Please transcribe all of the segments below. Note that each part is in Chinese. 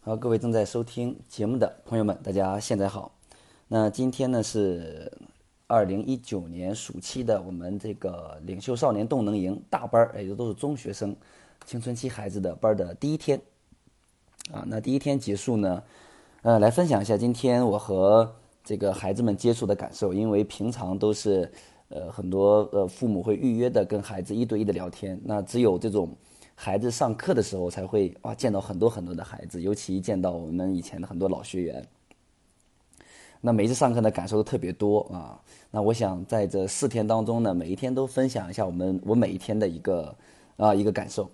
好，各位正在收听节目的朋友们，大家现在好。那今天呢是二零一九年暑期的我们这个领袖少年动能营大班儿，也就都是中学生、青春期孩子的班儿的第一天。啊，那第一天结束呢，呃，来分享一下今天我和这个孩子们接触的感受，因为平常都是呃很多呃父母会预约的跟孩子一对一的聊天，那只有这种。孩子上课的时候才会哇见到很多很多的孩子，尤其见到我们以前的很多老学员。那每一次上课的感受都特别多啊。那我想在这四天当中呢，每一天都分享一下我们我每一天的一个啊一个感受。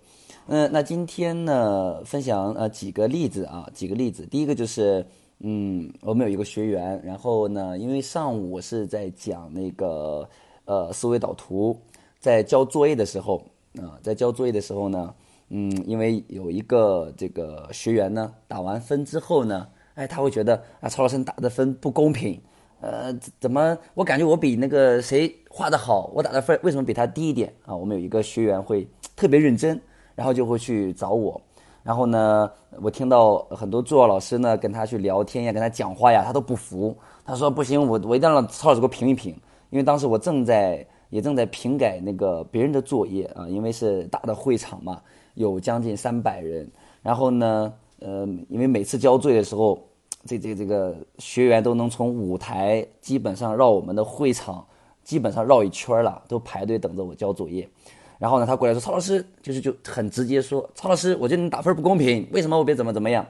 嗯，那今天呢分享呃几个例子啊几个例子。第一个就是嗯我们有一个学员，然后呢因为上午我是在讲那个呃思维导图，在交作业的时候。啊，在交作业的时候呢，嗯，因为有一个这个学员呢，打完分之后呢，哎，他会觉得啊，曹老师打的分不公平，呃，怎么我感觉我比那个谁画的好，我打的分为什么比他低一点啊？我们有一个学员会特别认真，然后就会去找我，然后呢，我听到很多助教老师呢跟他去聊天呀，跟他讲话呀，他都不服，他说不行，我我一定要让曹老师给我评一评，因为当时我正在。也正在评改那个别人的作业啊，因为是大的会场嘛，有将近三百人。然后呢，呃，因为每次交作业的时候，这这这个学员都能从舞台基本上绕我们的会场，基本上绕一圈了，都排队等着我交作业。然后呢，他过来说：“曹老师，就是就很直接说，曹老师，我觉得你打分不公平，为什么我别怎么怎么样？”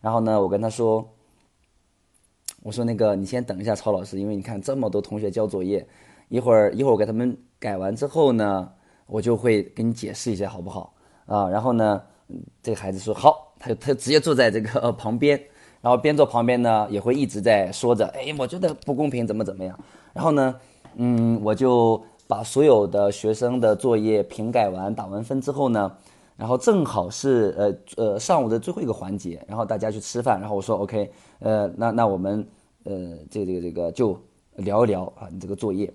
然后呢，我跟他说：“我说那个，你先等一下，曹老师，因为你看这么多同学交作业。”一会儿一会儿我给他们改完之后呢，我就会给你解释一下，好不好？啊，然后呢，这个孩子说好，他就他直接坐在这个旁边，然后边坐旁边呢，也会一直在说着，哎，我觉得不公平，怎么怎么样？然后呢，嗯，我就把所有的学生的作业评改完，打完分之后呢，然后正好是呃呃上午的最后一个环节，然后大家去吃饭，然后我说 OK，呃，那那我们呃这个这个这个就聊一聊啊，你这个作业。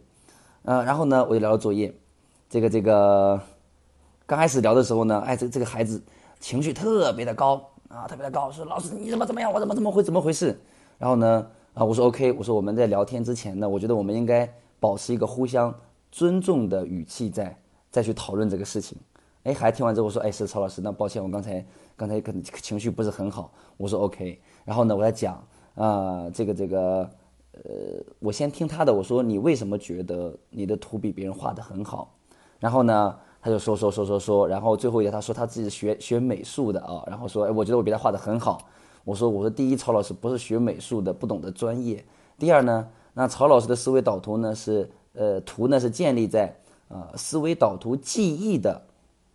嗯，然后呢，我就聊作业，这个这个，刚开始聊的时候呢，哎，这这个孩子情绪特别的高啊，特别的高，说老师你怎么怎么样，我怎么怎么会怎么回事？然后呢，啊，我说 OK，我说我们在聊天之前呢，我觉得我们应该保持一个互相尊重的语气，在再去讨论这个事情。哎，孩子听完之后说，哎，是曹老师，那抱歉，我刚才刚才可能情绪不是很好。我说 OK，然后呢，我在讲啊，这个这个。呃，我先听他的。我说你为什么觉得你的图比别人画的很好？然后呢，他就说说说说说。然后最后一个他说他自己学学美术的啊。然后说，哎，我觉得我比他画的很好。我说我说第一，曹老师不是学美术的，不懂得专业。第二呢，那曹老师的思维导图呢是呃图呢是建立在啊思维导图记忆的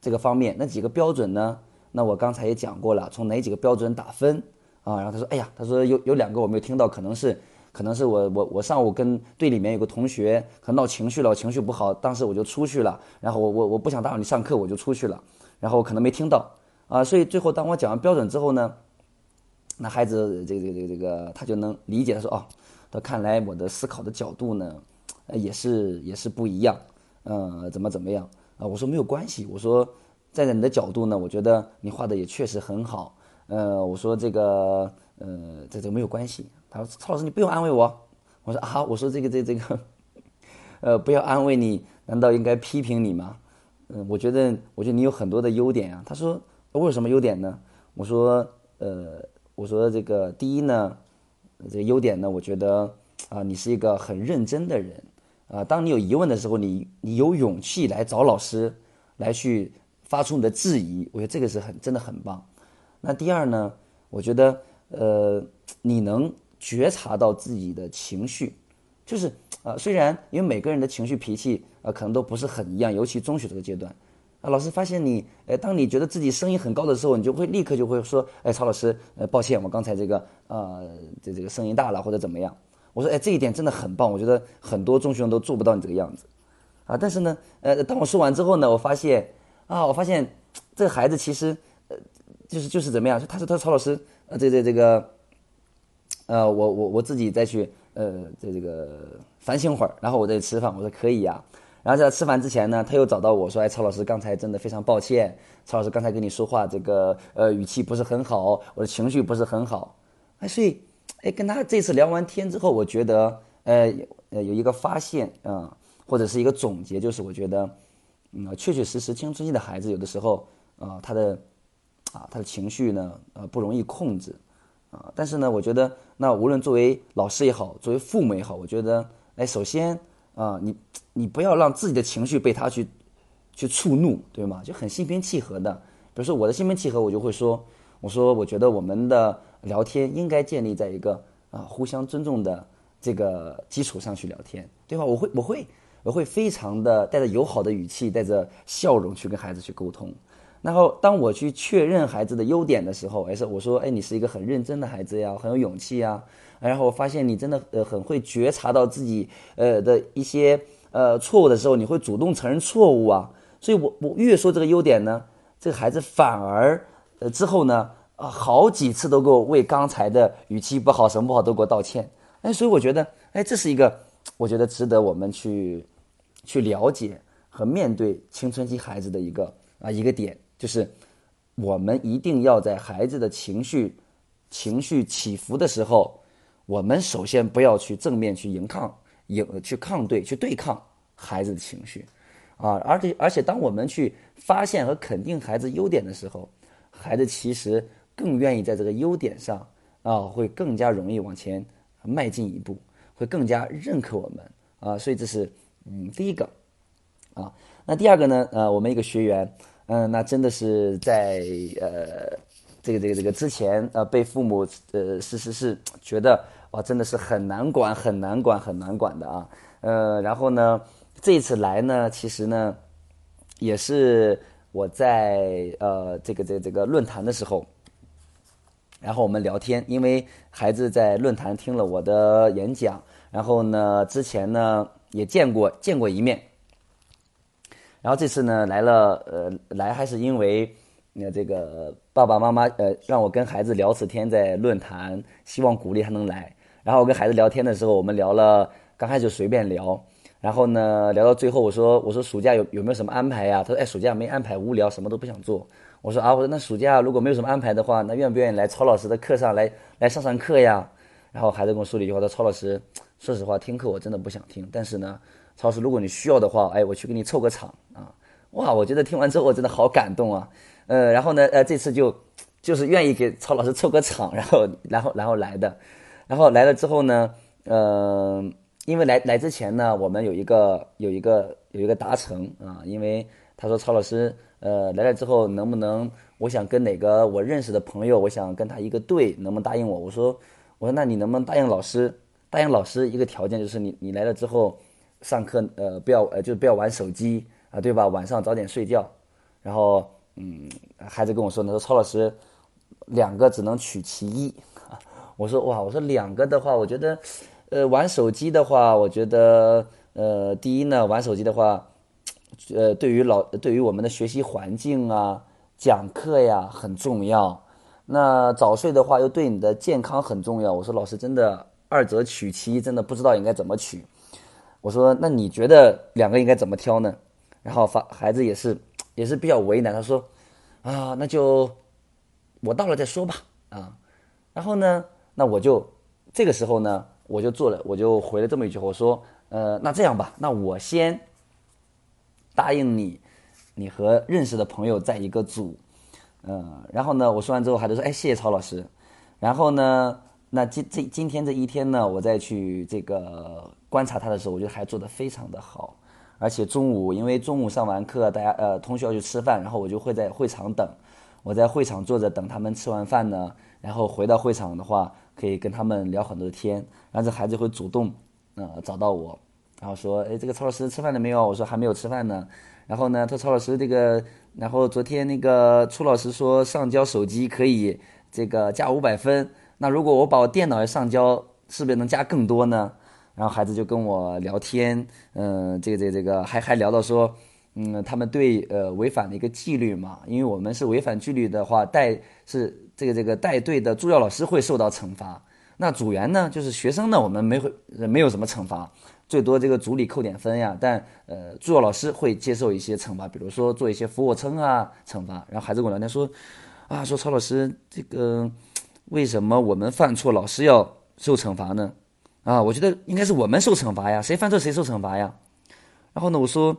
这个方面。那几个标准呢？那我刚才也讲过了，从哪几个标准打分啊？然后他说，哎呀，他说有有两个我没有听到，可能是。可能是我我我上午跟队里面有个同学可能闹情绪了，情绪不好，当时我就出去了，然后我我我不想打扰你上课，我就出去了，然后可能没听到啊，所以最后当我讲完标准之后呢，那孩子这个这个这个他就能理解，他说哦，他看来我的思考的角度呢，也是也是不一样，嗯，怎么怎么样啊？我说没有关系，我说站在你的角度呢，我觉得你画的也确实很好，呃，我说这个呃这这没有关系。他说：“曹老师，你不用安慰我。”我说：“啊，我说这个这这个，呃，不要安慰你，难道应该批评你吗？嗯，我觉得，我觉得你有很多的优点啊。”他说：“我有什么优点呢？”我说：“呃，我说这个第一呢，这个优点呢，我觉得啊，你是一个很认真的人啊。当你有疑问的时候，你你有勇气来找老师，来去发出你的质疑，我觉得这个是很真的很棒。那第二呢，我觉得呃，你能。”觉察到自己的情绪，就是啊，虽然因为每个人的情绪脾气啊，可能都不是很一样，尤其中学这个阶段，啊，老师发现你，哎，当你觉得自己声音很高的时候，你就会立刻就会说，哎，曹老师，呃，抱歉，我刚才这个啊，这这个声音大了或者怎么样？我说，哎，这一点真的很棒，我觉得很多中学生都做不到你这个样子，啊，但是呢，呃，当我说完之后呢，我发现啊，我发现这个孩子其实，呃，就是就是怎么样？他说，他说曹老师，呃，这这这个。呃，我我我自己再去呃，这这个反省会儿，然后我再吃饭。我说可以呀。然后在吃饭之前呢，他又找到我说：“哎，曹老师，刚才真的非常抱歉，曹老师刚才跟你说话这个呃语气不是很好，我的情绪不是很好。”哎，所以哎跟他这次聊完天之后，我觉得呃呃有一个发现啊，或者是一个总结，就是我觉得嗯确确实实青春期的孩子有的时候啊他的啊他的情绪呢呃不容易控制啊，但是呢我觉得那无论作为老师也好，作为父母也好，我觉得哎首先。啊，你你不要让自己的情绪被他去去触怒，对吗？就很心平气和的。比如说我的心平气和，我就会说，我说我觉得我们的聊天应该建立在一个啊互相尊重的这个基础上去聊天，对吧？我会我会我会非常的带着友好的语气，带着笑容去跟孩子去沟通。然后当我去确认孩子的优点的时候，哎是我说，哎你是一个很认真的孩子呀，很有勇气呀。然后我发现你真的呃很会觉察到自己呃的一些呃错误的时候，你会主动承认错误啊。所以我我越说这个优点呢，这个孩子反而呃之后呢啊好几次都给我为刚才的语气不好什么不好都给我道歉。哎，所以我觉得哎这是一个我觉得值得我们去去了解和面对青春期孩子的一个啊一个点，就是我们一定要在孩子的情绪情绪起伏的时候。我们首先不要去正面去迎抗、迎去抗对、去对抗孩子的情绪，啊，而且而且当我们去发现和肯定孩子优点的时候，孩子其实更愿意在这个优点上啊，会更加容易往前迈进一步，会更加认可我们啊，所以这是嗯第一个啊，那第二个呢，呃，我们一个学员，嗯，那真的是在呃。这个这个这个之前呃被父母呃是是是觉得哇真的是很难管很难管很难管的啊呃然后呢这次来呢其实呢也是我在呃这个这个这个论坛的时候，然后我们聊天，因为孩子在论坛听了我的演讲，然后呢之前呢也见过见过一面，然后这次呢来了呃来还是因为。那这个爸爸妈妈呃让我跟孩子聊次天，在论坛，希望鼓励他能来。然后我跟孩子聊天的时候，我们聊了，刚开始随便聊，然后呢聊到最后，我说我说暑假有有没有什么安排呀？他说哎暑假没安排，无聊，什么都不想做。我说啊我说那暑假如果没有什么安排的话，那愿不愿意来曹老师的课上来来上上课呀？然后孩子跟我说了一句话，说曹老师，说实话听课我真的不想听，但是呢，曹老师如果你需要的话，哎我去给你凑个场啊。哇，我觉得听完之后我真的好感动啊。呃，然后呢，呃，这次就就是愿意给曹老师凑个场，然后，然后，然后来的，然后来了之后呢，呃，因为来来之前呢，我们有一个有一个有一个达成啊，因为他说曹老师，呃，来了之后能不能，我想跟哪个我认识的朋友，我想跟他一个队，能不能答应我？我说，我说那你能不能答应老师？答应老师一个条件就是你你来了之后，上课呃不要呃就是不要玩手机啊，对吧？晚上早点睡觉，然后。嗯，孩子跟我说呢，说曹老师，两个只能取其一。我说哇，我说两个的话，我觉得，呃，玩手机的话，我觉得，呃，第一呢，玩手机的话，呃，对于老，对于我们的学习环境啊，讲课呀很重要。那早睡的话，又对你的健康很重要。我说老师，真的二者取其一，真的不知道应该怎么取。我说那你觉得两个应该怎么挑呢？然后发孩子也是。也是比较为难，他说：“啊，那就我到了再说吧。”啊，然后呢，那我就这个时候呢，我就做了，我就回了这么一句话，我说：“呃，那这样吧，那我先答应你，你和认识的朋友在一个组，嗯，然后呢，我说完之后，孩子说：‘哎，谢谢曹老师。’然后呢，那今这今天这一天呢，我再去这个观察他的时候，我觉得还做得非常的好。”而且中午，因为中午上完课，大家呃同学要去吃饭，然后我就会在会场等。我在会场坐着等他们吃完饭呢，然后回到会场的话，可以跟他们聊很多天。然后这孩子会主动呃找到我，然后说：“哎，这个曹老师吃饭了没有？”我说：“还没有吃饭呢。”然后呢，他说：“曹老师这个，然后昨天那个初老师说上交手机可以这个加五百分，那如果我把我电脑也上交，是不是能加更多呢？”然后孩子就跟我聊天，嗯，这个这个这个还还聊到说，嗯，他们对呃违反的一个纪律嘛，因为我们是违反纪律的话，带是这个这个带队的助教老师会受到惩罚，那组员呢就是学生呢，我们没会没有什么惩罚，最多这个组里扣点分呀，但呃，助教老师会接受一些惩罚，比如说做一些俯卧撑啊，惩罚。然后孩子跟我聊天说，啊，说曹老师，这个为什么我们犯错老师要受惩罚呢？啊，我觉得应该是我们受惩罚呀，谁犯错谁受惩罚呀。然后呢，我说，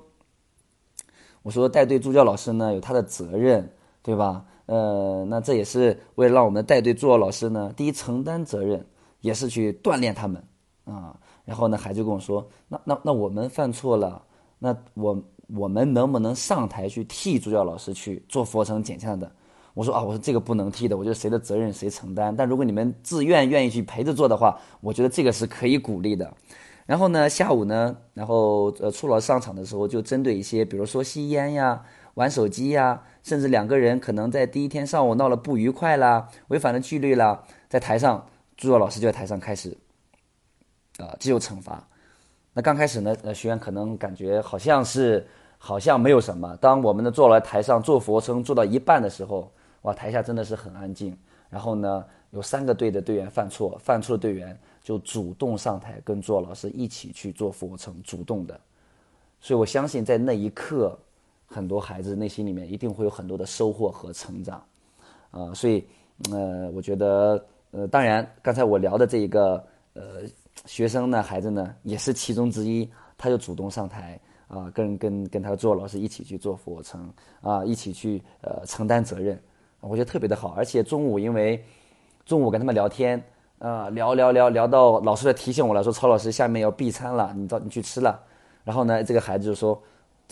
我说带队助教老师呢有他的责任，对吧？呃，那这也是为了让我们带队助教老师呢，第一承担责任，也是去锻炼他们啊。然后呢，孩子跟我说，那那那我们犯错了，那我我们能不能上台去替助教老师去做俯卧撑减轻的？我说啊，我说这个不能替的，我觉得谁的责任谁承担。但如果你们自愿愿意去陪着做的话，我觉得这个是可以鼓励的。然后呢，下午呢，然后呃，初老上场的时候，就针对一些，比如说吸烟呀、玩手机呀，甚至两个人可能在第一天上午闹了不愉快啦、违反了纪律啦，在台上，助教老师就在台上开始啊，接受惩罚。那刚开始呢，呃，学员可能感觉好像是好像没有什么。当我们的坐来台上做俯卧撑做到一半的时候，哇，台下真的是很安静。然后呢，有三个队的队员犯错，犯错的队员就主动上台跟做老师一起去做俯卧撑，主动的。所以我相信在那一刻，很多孩子内心里面一定会有很多的收获和成长。啊，所以呃，我觉得呃，当然刚才我聊的这一个呃学生呢，孩子呢也是其中之一，他就主动上台啊，跟跟跟他做老师一起去做俯卧撑啊，一起去呃承担责任。我觉得特别的好，而且中午因为中午跟他们聊天，呃，聊聊聊聊到老师在提醒我了，说曹老师下面要闭餐了，你到你去吃了。然后呢，这个孩子就说，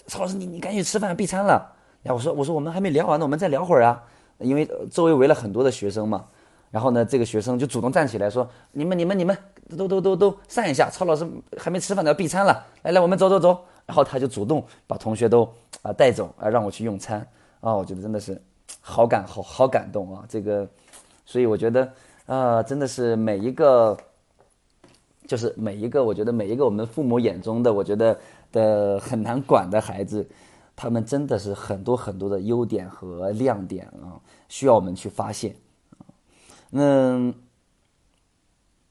曹老师你你赶紧吃饭闭餐了。然后我说我说我们还没聊完呢，我们再聊会儿啊，因为周围围了很多的学生嘛。然后呢，这个学生就主动站起来说，你们你们你们都都都都散一下，曹老师还没吃饭呢要闭餐了，来来我们走走走。然后他就主动把同学都啊带走啊，让我去用餐啊，我觉得真的是。好感好好感动啊！这个，所以我觉得啊，真的是每一个，就是每一个，我觉得每一个我们父母眼中的，我觉得的很难管的孩子，他们真的是很多很多的优点和亮点啊，需要我们去发现啊。那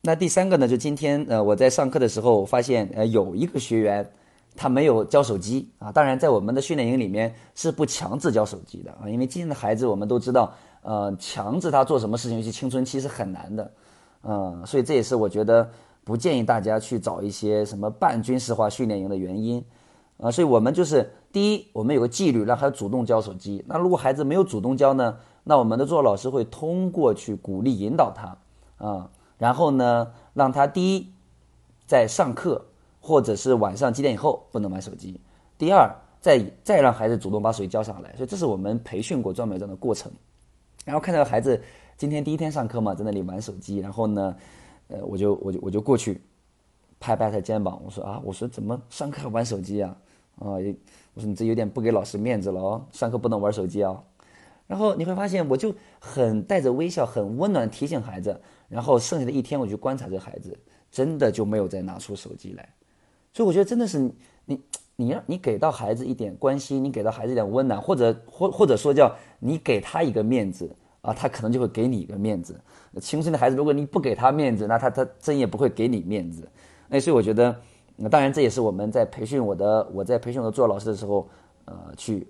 那第三个呢，就今天呃，我在上课的时候发现呃，有一个学员。他没有交手机啊，当然在我们的训练营里面是不强制交手机的啊，因为今天的孩子我们都知道，呃，强制他做什么事情，尤其青春期是很难的，嗯，所以这也是我觉得不建议大家去找一些什么半军事化训练营的原因，啊，所以我们就是第一，我们有个纪律，让孩子主动交手机。那如果孩子没有主动交呢，那我们的做老师会通过去鼓励引导他啊，然后呢，让他第一在上课。或者是晚上几点以后不能玩手机。第二，再再让孩子主动把手机交上来，所以这是我们培训过专门这样的过程。然后看到孩子今天第一天上课嘛，在那里玩手机，然后呢，呃，我就我就我就过去拍拍他肩膀，我说啊，我说怎么上课玩手机啊？啊，我说你这有点不给老师面子了哦，上课不能玩手机啊。然后你会发现，我就很带着微笑，很温暖提醒孩子。然后剩下的一天，我去观察这孩子，真的就没有再拿出手机来。所以我觉得真的是你，你让你给到孩子一点关心，你给到孩子一点温暖，或者或或者说叫你给他一个面子啊，他可能就会给你一个面子。青春的孩子，如果你不给他面子，那他他真也不会给你面子。哎，所以我觉得，那当然这也是我们在培训我的我在培训我的做老师的时候，呃，去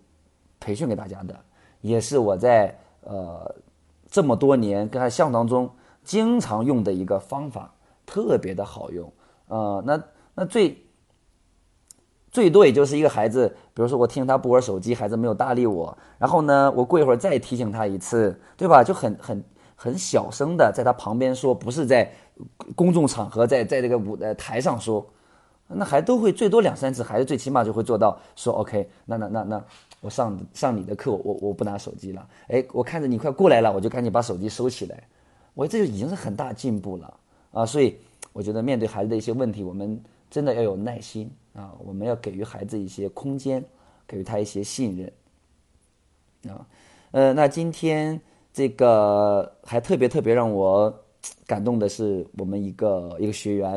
培训给大家的，也是我在呃这么多年跟他相当中经常用的一个方法，特别的好用。呃，那那最。最多也就是一个孩子，比如说我提醒他不玩手机，孩子没有搭理我，然后呢，我过一会儿再提醒他一次，对吧？就很很很小声的在他旁边说，不是在公众场合，在在这个舞呃台上说，那还都会最多两三次，孩子最起码就会做到说 OK，那那那那我上上你的课，我我不拿手机了，哎，我看着你快过来了，我就赶紧把手机收起来，我这就已经是很大进步了啊，所以我觉得面对孩子的一些问题，我们真的要有耐心。啊，我们要给予孩子一些空间，给予他一些信任。啊，呃，那今天这个还特别特别让我感动的是，我们一个一个学员，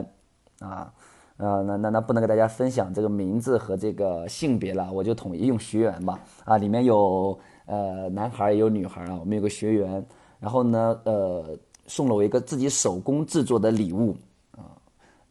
啊，啊，那那那不能给大家分享这个名字和这个性别了，我就统一用学员吧。啊，里面有呃男孩也有女孩啊，我们有个学员，然后呢，呃，送了我一个自己手工制作的礼物啊，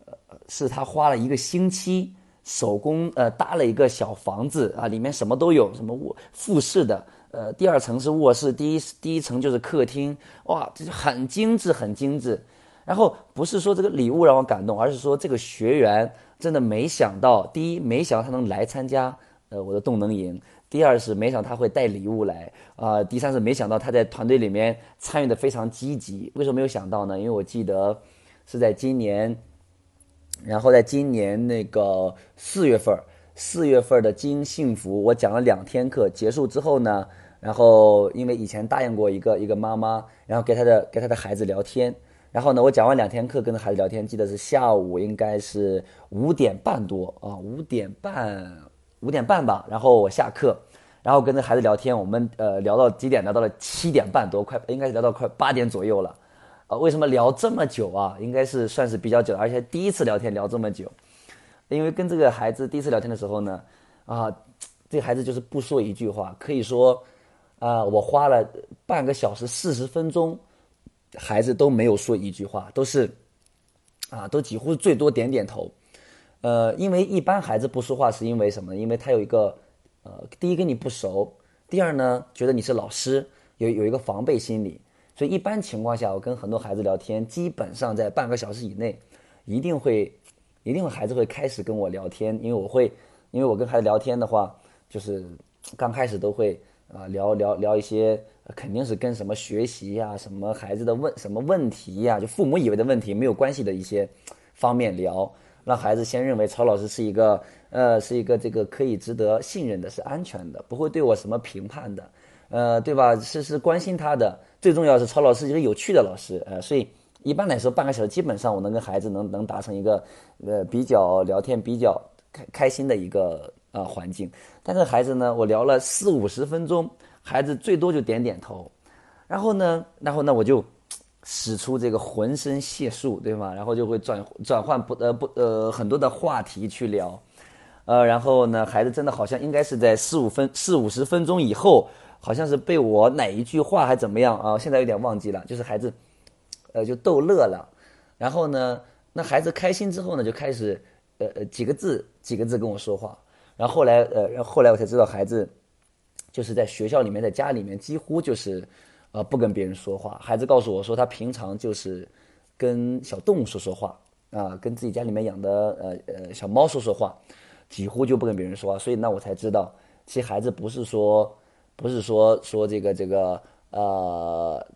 呃。是他花了一个星期手工呃搭了一个小房子啊，里面什么都有，什么卧复式的，呃，第二层是卧室，第一第一层就是客厅，哇，这就很精致，很精致。然后不是说这个礼物让我感动，而是说这个学员真的没想到，第一没想到他能来参加呃我的动能营，第二是没想到他会带礼物来啊，第三是没想到他在团队里面参与的非常积极。为什么没有想到呢？因为我记得是在今年，然后在今年那个四月份，四月份的金幸福，我讲了两天课结束之后呢，然后因为以前答应过一个一个妈妈，然后给她的给她的孩子聊天。然后呢，我讲完两天课，跟孩子聊天，记得是下午应该是五点半多啊，五点半，五点半吧。然后我下课，然后跟着孩子聊天，我们呃聊到几点？聊到了七点半多，快应该是聊到快八点左右了。为什么聊这么久啊？应该是算是比较久，而且第一次聊天聊这么久，因为跟这个孩子第一次聊天的时候呢，啊，这孩子就是不说一句话，可以说，啊，我花了半个小时四十分钟。孩子都没有说一句话，都是，啊，都几乎最多点点头，呃，因为一般孩子不说话是因为什么？因为他有一个，呃，第一跟你不熟，第二呢觉得你是老师，有有一个防备心理，所以一般情况下，我跟很多孩子聊天，基本上在半个小时以内，一定会，一定会孩子会开始跟我聊天，因为我会，因为我跟孩子聊天的话，就是刚开始都会啊聊聊聊一些。肯定是跟什么学习呀、什么孩子的问什么问题呀，就父母以为的问题没有关系的一些方面聊，让孩子先认为曹老师是一个呃是一个这个可以值得信任的、是安全的，不会对我什么评判的，呃，对吧？是是关心他的，最重要是曹老师一个有趣的老师，呃，所以一般来说半个小时基本上我能跟孩子能能达成一个呃比较聊天比较开开心的一个呃环境，但是孩子呢，我聊了四五十分钟。孩子最多就点点头，然后呢，然后呢，我就使出这个浑身解数，对吗？然后就会转转换不呃不呃很多的话题去聊，呃，然后呢，孩子真的好像应该是在四五分四五十分钟以后，好像是被我哪一句话还怎么样啊？现在有点忘记了，就是孩子，呃，就逗乐了，然后呢，那孩子开心之后呢，就开始呃呃几个字几个字跟我说话，然后后来呃，然后后来我才知道孩子。就是在学校里面，在家里面几乎就是，呃，不跟别人说话。孩子告诉我说，他平常就是跟小动物说说话啊，跟自己家里面养的呃呃小猫说说话，几乎就不跟别人说话。所以那我才知道，其实孩子不是说不是说说这个这个呃，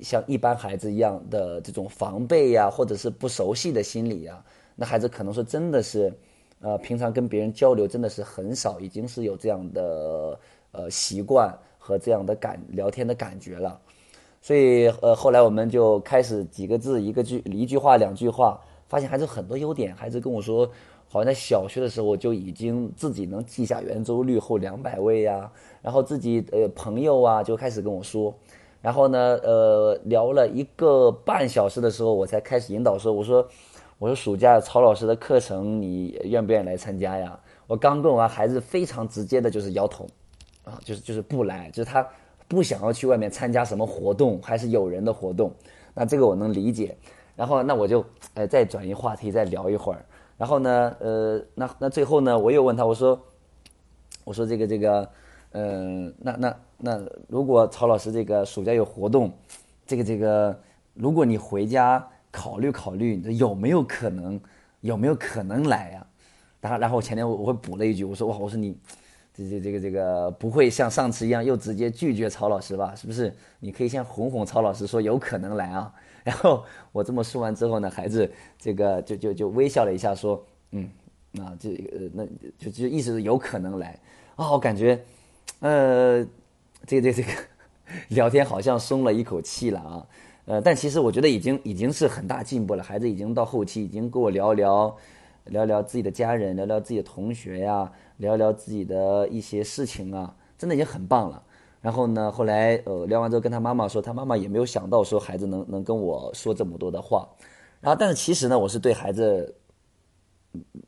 像一般孩子一样的这种防备呀，或者是不熟悉的心理呀。那孩子可能说真的是，呃，平常跟别人交流真的是很少，已经是有这样的。呃，习惯和这样的感聊天的感觉了，所以呃，后来我们就开始几个字一个句一句话两句话，发现孩子很多优点。孩子跟我说，好像在小学的时候就已经自己能记下圆周率后两百位呀，然后自己呃朋友啊就开始跟我说，然后呢呃聊了一个半小时的时候，我才开始引导说，我说我说暑假曹老师的课程你愿不愿意来参加呀？我刚问完，孩子非常直接的就是摇头。啊，就是就是不来，就是他不想要去外面参加什么活动，还是有人的活动，那这个我能理解。然后那我就呃再转移话题，再聊一会儿。然后呢，呃，那那最后呢，我又问他，我说，我说这个这个，嗯，那那那如果曹老师这个暑假有活动，这个这个，如果你回家考虑考虑，有没有可能有没有可能来呀？然后然后我前天我我会补了一句，我说哇，我说你。这这这个这个不会像上次一样又直接拒绝曹老师吧？是不是？你可以先哄哄曹老师，说有可能来啊。然后我这么说完之后呢，孩子这个就就就微笑了一下，说嗯，啊这呃那就就意思是有可能来啊。我感觉呃这个这个这个聊天好像松了一口气了啊。呃，但其实我觉得已经已经是很大进步了。孩子已经到后期已经跟我聊聊聊聊自己的家人，聊聊自己的同学呀。聊聊自己的一些事情啊，真的已经很棒了。然后呢，后来呃聊完之后，跟他妈妈说，他妈妈也没有想到说孩子能能跟我说这么多的话。然后，但是其实呢，我是对孩子，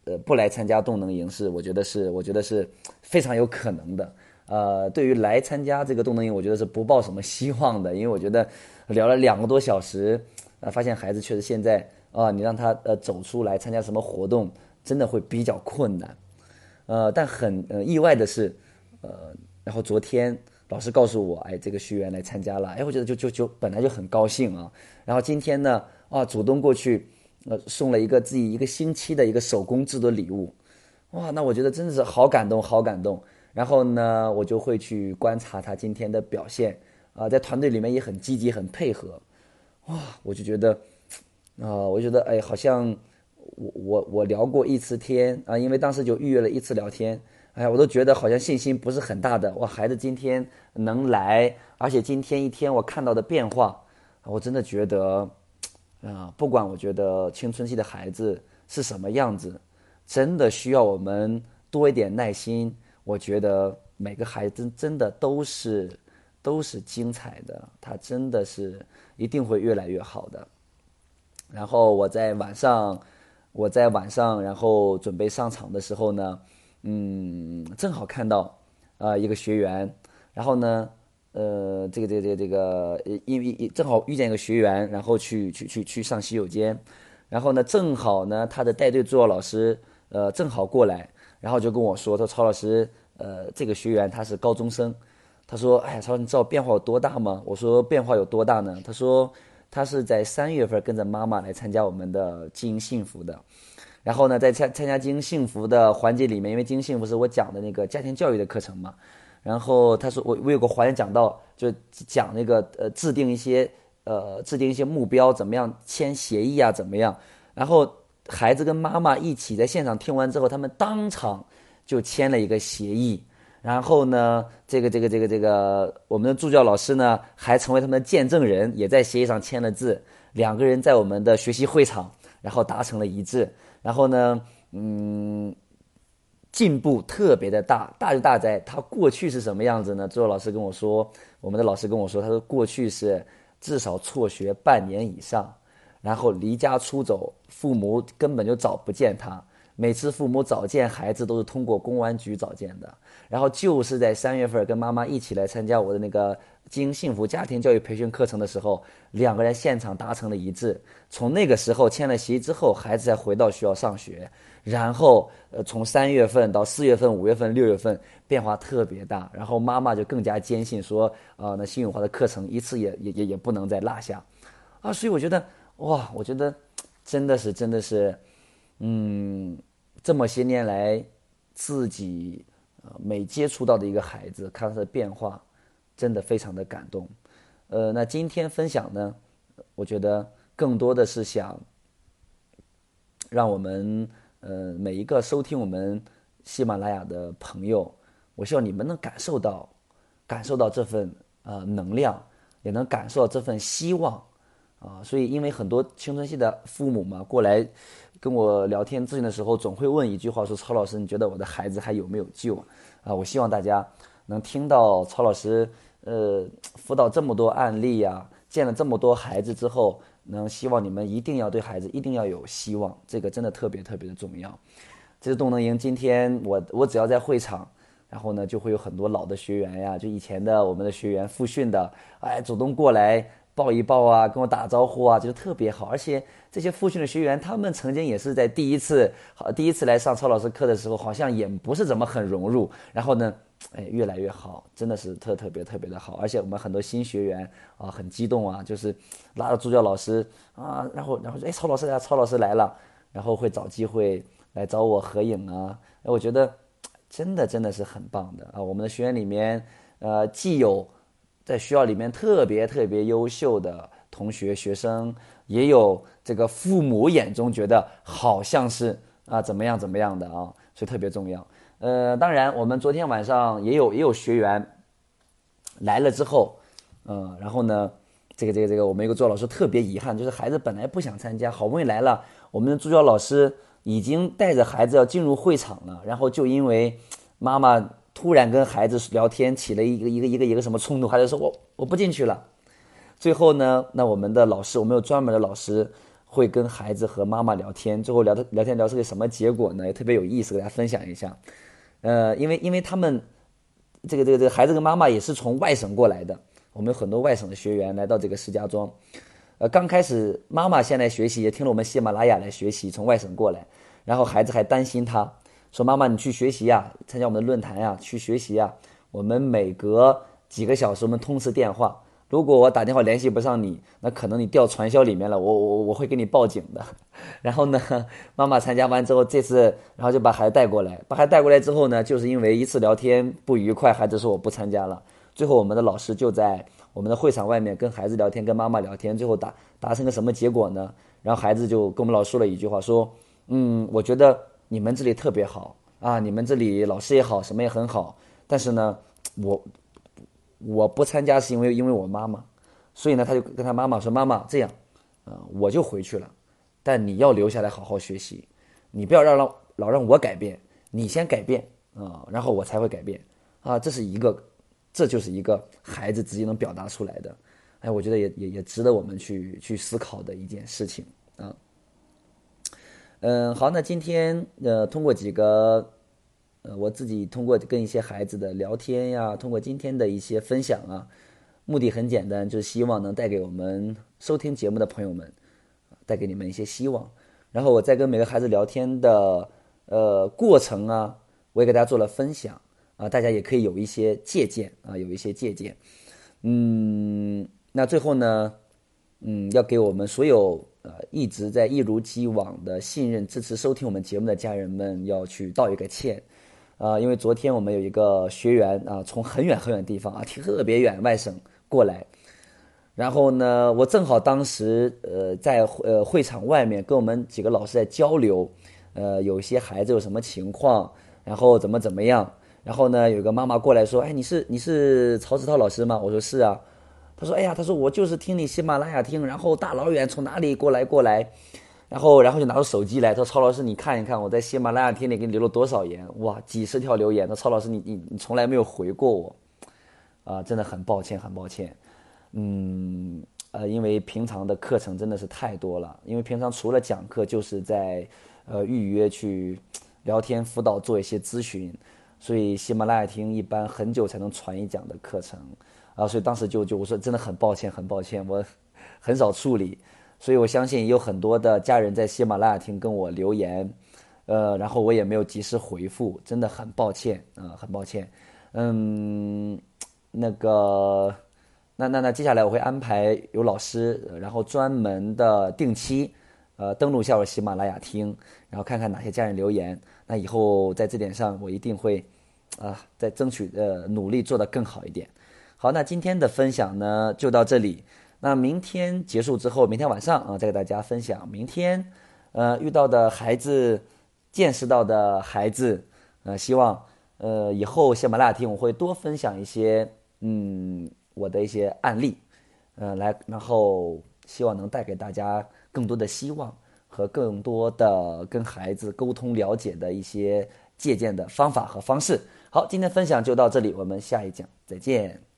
呃，不来参加动能营是，我觉得是，我觉得是非常有可能的。呃，对于来参加这个动能营，我觉得是不抱什么希望的，因为我觉得聊了两个多小时，呃，发现孩子确实现在啊，你让他呃走出来参加什么活动，真的会比较困难。呃，但很呃意外的是，呃，然后昨天老师告诉我，哎，这个学员来参加了，哎，我觉得就就就本来就很高兴啊。然后今天呢，啊，主动过去，呃，送了一个自己一个星期的一个手工制的礼物，哇，那我觉得真的是好感动，好感动。然后呢，我就会去观察他今天的表现，啊，在团队里面也很积极，很配合，哇，我就觉得，啊，我觉得，哎，好像。我我我聊过一次天啊，因为当时就预约了一次聊天，哎呀，我都觉得好像信心不是很大的。我孩子今天能来，而且今天一天我看到的变化，我真的觉得，啊，不管我觉得青春期的孩子是什么样子，真的需要我们多一点耐心。我觉得每个孩子真的都是都是精彩的，他真的是一定会越来越好的。然后我在晚上。我在晚上，然后准备上场的时候呢，嗯，正好看到啊一个学员，然后呢，呃，这个这个这个这个，因为正好遇见一个学员，然后去去去去上洗手间，然后呢，正好呢他的带队助教老师，呃，正好过来，然后就跟我说，他说曹老师，呃，这个学员他是高中生，他说，哎，曹老师，你知道变化有多大吗？我说变化有多大呢？他说。他是在三月份跟着妈妈来参加我们的经营幸福的，然后呢，在参参加经营幸福的环节里面，因为经营幸福是我讲的那个家庭教育的课程嘛，然后他说我我有个环节讲到，就讲那个呃制定一些呃制定一些目标，怎么样签协议啊，怎么样，然后孩子跟妈妈一起在现场听完之后，他们当场就签了一个协议。然后呢，这个这个这个这个，我们的助教老师呢，还成为他们的见证人，也在协议上签了字。两个人在我们的学习会场，然后达成了一致。然后呢，嗯，进步特别的大，大就大在他过去是什么样子呢？最后老师跟我说，我们的老师跟我说，他说过去是至少辍学半年以上，然后离家出走，父母根本就找不见他。每次父母找见孩子都是通过公安局找见的，然后就是在三月份跟妈妈一起来参加我的那个经幸福家庭教育培训课程的时候，两个人现场达成了一致。从那个时候签了协议之后，孩子才回到学校上学。然后，呃，从三月份到四月份、五月份、六月份变化特别大。然后妈妈就更加坚信说，啊，那新永华的课程一次也也也也不能再落下，啊，所以我觉得，哇，我觉得真的是真的是，嗯。这么些年来，自己呃每接触到的一个孩子，看他的变化，真的非常的感动。呃，那今天分享呢，我觉得更多的是想让我们呃每一个收听我们喜马拉雅的朋友，我希望你们能感受到感受到这份呃能量，也能感受到这份希望啊。所以，因为很多青春期的父母嘛，过来。跟我聊天咨询的时候，总会问一句话：说曹老师，你觉得我的孩子还有没有救？啊，我希望大家能听到曹老师，呃，辅导这么多案例呀，见了这么多孩子之后，能希望你们一定要对孩子一定要有希望，这个真的特别特别的重要。这是动能营，今天我我只要在会场，然后呢，就会有很多老的学员呀，就以前的我们的学员复训的，哎，主动过来。抱一抱啊，跟我打招呼啊，就特别好。而且这些复训的学员，他们曾经也是在第一次，好第一次来上曹老师课的时候，好像也不是怎么很融入。然后呢，哎，越来越好，真的是特特别特别的好。而且我们很多新学员啊，很激动啊，就是拉着助教老师啊，然后然后说，哎，曹老师啊，曹老师来了，然后会找机会来找我合影啊。我觉得真的真的是很棒的啊。我们的学员里面，呃，既有。在学校里面特别特别优秀的同学学生，也有这个父母眼中觉得好像是啊怎么样怎么样的啊，所以特别重要。呃，当然我们昨天晚上也有也有学员来了之后，嗯，然后呢，这个这个这个我们一个助教老师特别遗憾，就是孩子本来不想参加，好不容易来了，我们的助教老师已经带着孩子要进入会场了，然后就因为妈妈。突然跟孩子聊天起了一个一个一个一个什么冲突，孩子说我我不进去了。最后呢，那我们的老师，我们有专门的老师会跟孩子和妈妈聊天。最后聊的聊天聊出个什么结果呢？也特别有意思，给大家分享一下。呃，因为因为他们这个这个这个孩子跟妈妈也是从外省过来的，我们有很多外省的学员来到这个石家庄。呃，刚开始妈妈先来学习，也听了我们喜马拉雅来学习，从外省过来，然后孩子还担心他，说妈妈你去学习呀，参加我们的论坛呀，去学习呀，我们每隔几个小时我们通次电话。如果我打电话联系不上你，那可能你掉传销里面了，我我我会给你报警的。然后呢，妈妈参加完之后，这次然后就把孩子带过来，把孩子带过来之后呢，就是因为一次聊天不愉快，孩子说我不参加了。最后我们的老师就在我们的会场外面跟孩子聊天，跟妈妈聊天，最后达达成个什么结果呢？然后孩子就跟我们老师说了一句话，说，嗯，我觉得你们这里特别好啊，你们这里老师也好，什么也很好，但是呢，我。我不参加是因为因为我妈妈，所以呢，他就跟他妈妈说：“妈妈，这样，啊，我就回去了，但你要留下来好好学习，你不要让让老让我改变，你先改变啊，然后我才会改变啊。”这是一个，这就是一个孩子直接能表达出来的，哎，我觉得也也也值得我们去去思考的一件事情啊。嗯，好，那今天呃，通过几个。呃，我自己通过跟一些孩子的聊天呀，通过今天的一些分享啊，目的很简单，就是希望能带给我们收听节目的朋友们，带给你们一些希望。然后我在跟每个孩子聊天的呃过程啊，我也给大家做了分享啊，大家也可以有一些借鉴啊，有一些借鉴。嗯，那最后呢，嗯，要给我们所有呃一直在一如既往的信任、支持、收听我们节目的家人们，要去道一个歉。啊，因为昨天我们有一个学员啊，从很远很远地方啊，特别远外省过来，然后呢，我正好当时呃在呃会场外面跟我们几个老师在交流，呃，有些孩子有什么情况，然后怎么怎么样，然后呢，有个妈妈过来说，哎，你是你是曹子涛老师吗？我说是啊，他说，哎呀，他说我就是听你喜马拉雅听，然后大老远从哪里过来过来。然后，然后就拿出手机来，他说：“曹老师，你看一看，我在喜马拉雅听里给你留了多少言？哇，几十条留言。那曹老师，你你你从来没有回过我，啊，真的很抱歉，很抱歉。嗯，呃，因为平常的课程真的是太多了，因为平常除了讲课，就是在呃预约去聊天辅导做一些咨询，所以喜马拉雅听一般很久才能传一讲的课程，啊，所以当时就就我说真的很抱歉，很抱歉，我很少处理。”所以，我相信有很多的家人在喜马拉雅听跟我留言，呃，然后我也没有及时回复，真的很抱歉啊，很抱歉。嗯，那个，那那那接下来我会安排有老师，然后专门的定期，呃，登录一下我喜马拉雅听，然后看看哪些家人留言。那以后在这点上，我一定会啊，再争取呃努力做得更好一点。好，那今天的分享呢，就到这里。那明天结束之后，明天晚上啊，再给大家分享明天，呃，遇到的孩子，见识到的孩子，呃，希望呃以后喜马拉雅听我会多分享一些，嗯，我的一些案例，呃，来，然后希望能带给大家更多的希望和更多的跟孩子沟通了解的一些借鉴的方法和方式。好，今天分享就到这里，我们下一讲再见。